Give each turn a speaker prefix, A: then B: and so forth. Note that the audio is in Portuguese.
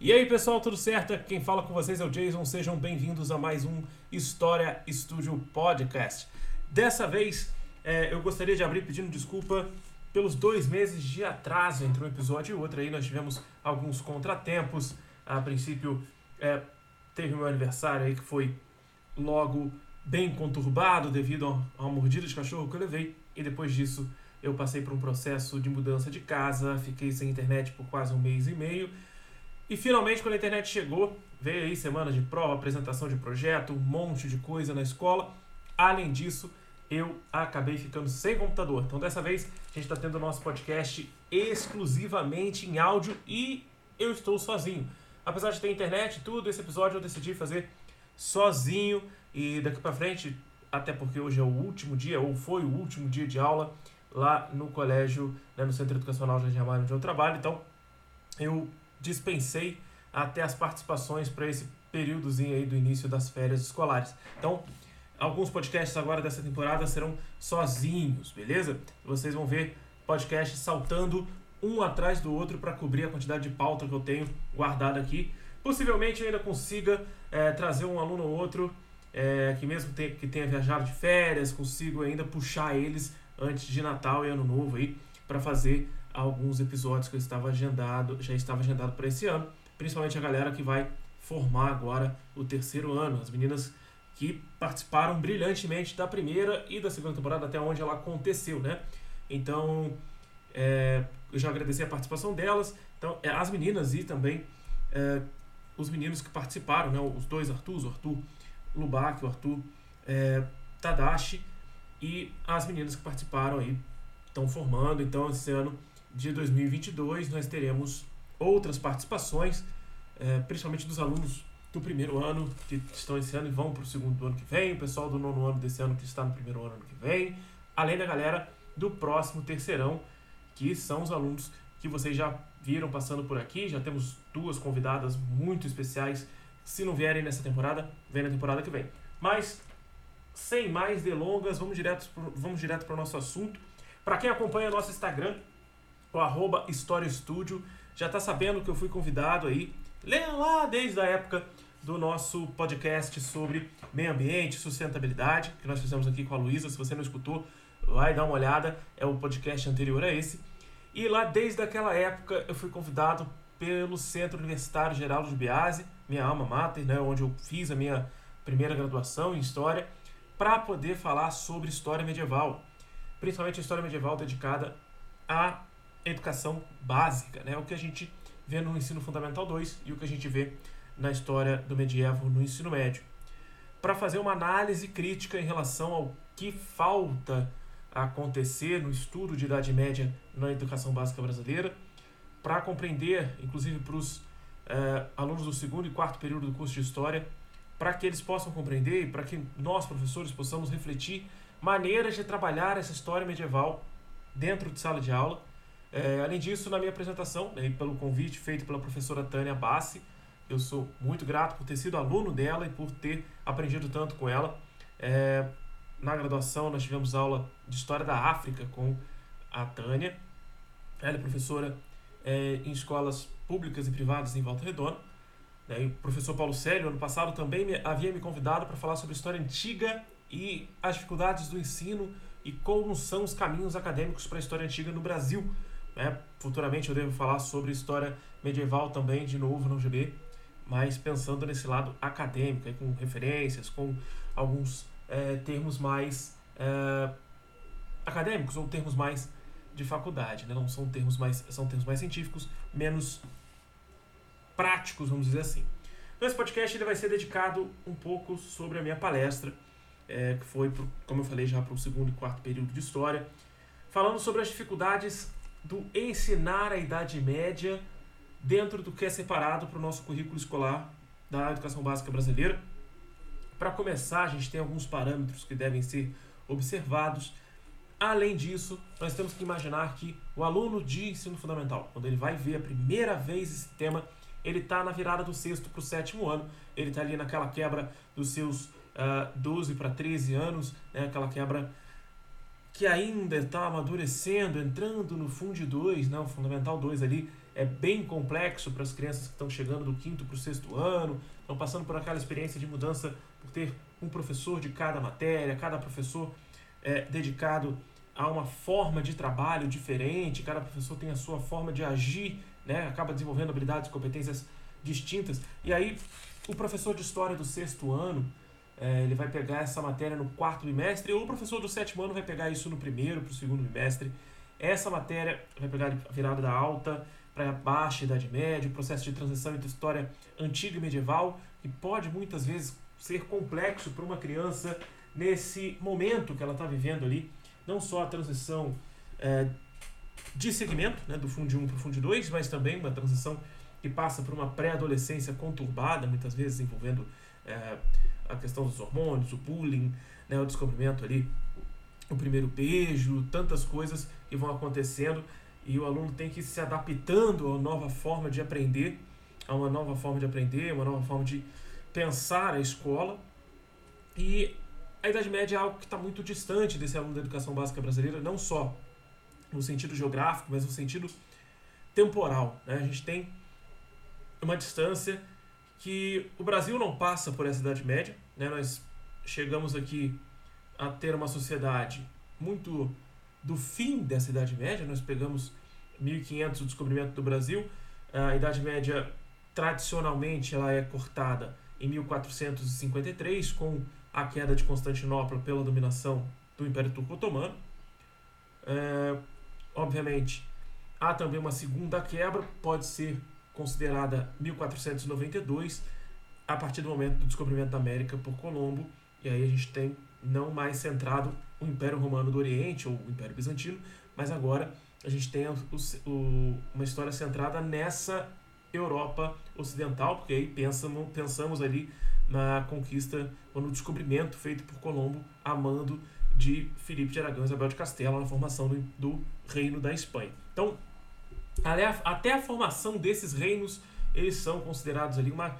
A: E aí pessoal, tudo certo? Quem fala com vocês é o Jason, sejam bem-vindos a mais um História Studio Podcast. Dessa vez é, eu gostaria de abrir pedindo desculpa pelos dois meses de atraso entre um episódio e outro. Aí nós tivemos alguns contratempos. A princípio é, teve meu aniversário aí que foi logo bem conturbado devido a uma mordida de cachorro que eu levei. E depois disso eu passei por um processo de mudança de casa, fiquei sem internet por quase um mês e meio e finalmente, quando a internet chegou, veio aí semana de prova, apresentação de projeto, um monte de coisa na escola. Além disso, eu acabei ficando sem computador. Então, dessa vez, a gente está tendo o nosso podcast exclusivamente em áudio e eu estou sozinho. Apesar de ter internet e tudo, esse episódio eu decidi fazer sozinho e daqui para frente, até porque hoje é o último dia, ou foi o último dia de aula lá no colégio, né, no Centro Educacional Jardim Amaro, onde eu trabalho. Então, eu dispensei até as participações para esse períodozinho aí do início das férias escolares. Então, alguns podcasts agora dessa temporada serão sozinhos, beleza? Vocês vão ver podcasts saltando um atrás do outro para cobrir a quantidade de pauta que eu tenho guardada aqui. Possivelmente eu ainda consiga é, trazer um aluno ou outro é, que mesmo que tenha viajado de férias, consigo ainda puxar eles antes de Natal e Ano Novo aí para fazer alguns episódios que eu estava agendado, já estava agendado para esse ano, principalmente a galera que vai formar agora o terceiro ano, as meninas que participaram brilhantemente da primeira e da segunda temporada até onde ela aconteceu, né? Então, é, eu já agradeci a participação delas, então é, as meninas e também é, os meninos que participaram, né? Os dois Arthurs, o Arthur Lubac, o Arthur é, Tadashi e as meninas que participaram aí estão formando, então esse ano de 2022 nós teremos outras participações, é, principalmente dos alunos do primeiro ano que estão esse ano e vão para o segundo ano que vem, o pessoal do nono ano desse ano que está no primeiro ano que vem, além da galera do próximo terceirão, que são os alunos que vocês já viram passando por aqui. Já temos duas convidadas muito especiais. Se não vierem nessa temporada, vem na temporada que vem. Mas, sem mais delongas, vamos direto, vamos direto para o nosso assunto. Para quem acompanha nosso Instagram, o arroba História Studio. Já está sabendo que eu fui convidado aí, lá desde a época do nosso podcast sobre meio ambiente, sustentabilidade, que nós fizemos aqui com a Luísa. Se você não escutou, vai dar uma olhada, é o podcast anterior a esse. E lá desde aquela época eu fui convidado pelo Centro Universitário Geraldo de Biase, minha alma mater, né, onde eu fiz a minha primeira graduação em História, para poder falar sobre história medieval, principalmente a história medieval dedicada a educação básica, né? o que a gente vê no ensino fundamental 2 e o que a gente vê na história do medievo no ensino médio. Para fazer uma análise crítica em relação ao que falta acontecer no estudo de Idade Média na educação básica brasileira, para compreender, inclusive para os eh, alunos do segundo e quarto período do curso de História, para que eles possam compreender e para que nós, professores, possamos refletir maneiras de trabalhar essa história medieval dentro de sala de aula é, além disso, na minha apresentação, né, pelo convite feito pela professora Tânia Bassi, eu sou muito grato por ter sido aluno dela e por ter aprendido tanto com ela. É, na graduação, nós tivemos aula de História da África com a Tânia. Ela é professora é, em escolas públicas e privadas em Volta Redonda. Né, e o professor Paulo Célio, ano passado, também me, havia me convidado para falar sobre história antiga e as dificuldades do ensino e como são os caminhos acadêmicos para a história antiga no Brasil. Né? Futuramente eu devo falar sobre história medieval também, de novo no GB, mas pensando nesse lado acadêmico, com referências, com alguns é, termos mais é, acadêmicos ou termos mais de faculdade, né? não são termos mais são termos mais científicos, menos práticos, vamos dizer assim. Então esse podcast ele vai ser dedicado um pouco sobre a minha palestra, é, que foi, pro, como eu falei já, para o segundo e quarto período de história, falando sobre as dificuldades do ensinar a Idade Média dentro do que é separado para o nosso currículo escolar da educação básica brasileira. Para começar, a gente tem alguns parâmetros que devem ser observados. Além disso, nós temos que imaginar que o aluno de ensino fundamental, quando ele vai ver a primeira vez esse tema, ele está na virada do sexto para o sétimo ano, ele está ali naquela quebra dos seus uh, ah, 12 para 13 anos, né, aquela quebra que ainda está amadurecendo, entrando no Fundo 2, né, o Fundamental 2 ali, é bem complexo para as crianças que estão chegando do quinto para o sexto ano, estão passando por aquela experiência de mudança por ter um professor de cada matéria, cada professor é, dedicado a uma forma de trabalho diferente, cada professor tem a sua forma de agir, né? acaba desenvolvendo habilidades e competências distintas. E aí, o professor de história do sexto ano, é, ele vai pegar essa matéria no quarto bimestre, ou o professor do sétimo ano vai pegar isso no primeiro para o segundo bimestre. Essa matéria vai pegar a virada da alta para a baixa Idade Média, o processo de transição entre história antiga e medieval, que pode muitas vezes ser complexo para uma criança nesse momento que ela está vivendo ali, não só a transição é, de segmento, né, do Fundo 1 para o Fundo 2, mas também uma transição que passa por uma pré-adolescência conturbada, muitas vezes envolvendo é, a questão dos hormônios, o bullying, né, o descobrimento ali, o primeiro beijo, tantas coisas que vão acontecendo e o aluno tem que ir se adaptando a uma nova forma de aprender, a uma nova forma de aprender, uma nova forma de pensar a escola. E a Idade Média é algo que está muito distante desse aluno da educação básica brasileira, não só no sentido geográfico, mas no sentido temporal. Né? A gente tem uma distância que o Brasil não passa por essa Idade Média. Né? Nós chegamos aqui a ter uma sociedade muito do fim dessa Idade Média. Nós pegamos 1500 o descobrimento do Brasil. A Idade Média tradicionalmente ela é cortada em 1453 com a queda de Constantinopla pela dominação do Império Turco Otomano. É, obviamente, há também uma segunda quebra, pode ser considerada 1492, a partir do momento do descobrimento da América por Colombo, e aí a gente tem não mais centrado o Império Romano do Oriente ou o Império Bizantino, mas agora a gente tem o, o, uma história centrada nessa Europa Ocidental, porque aí pensamos, pensamos ali na conquista ou no descobrimento feito por Colombo a mando de Filipe de Aragão e Isabel de Castela na formação do, do Reino da Espanha. Então, até a formação desses reinos, eles são considerados ali uma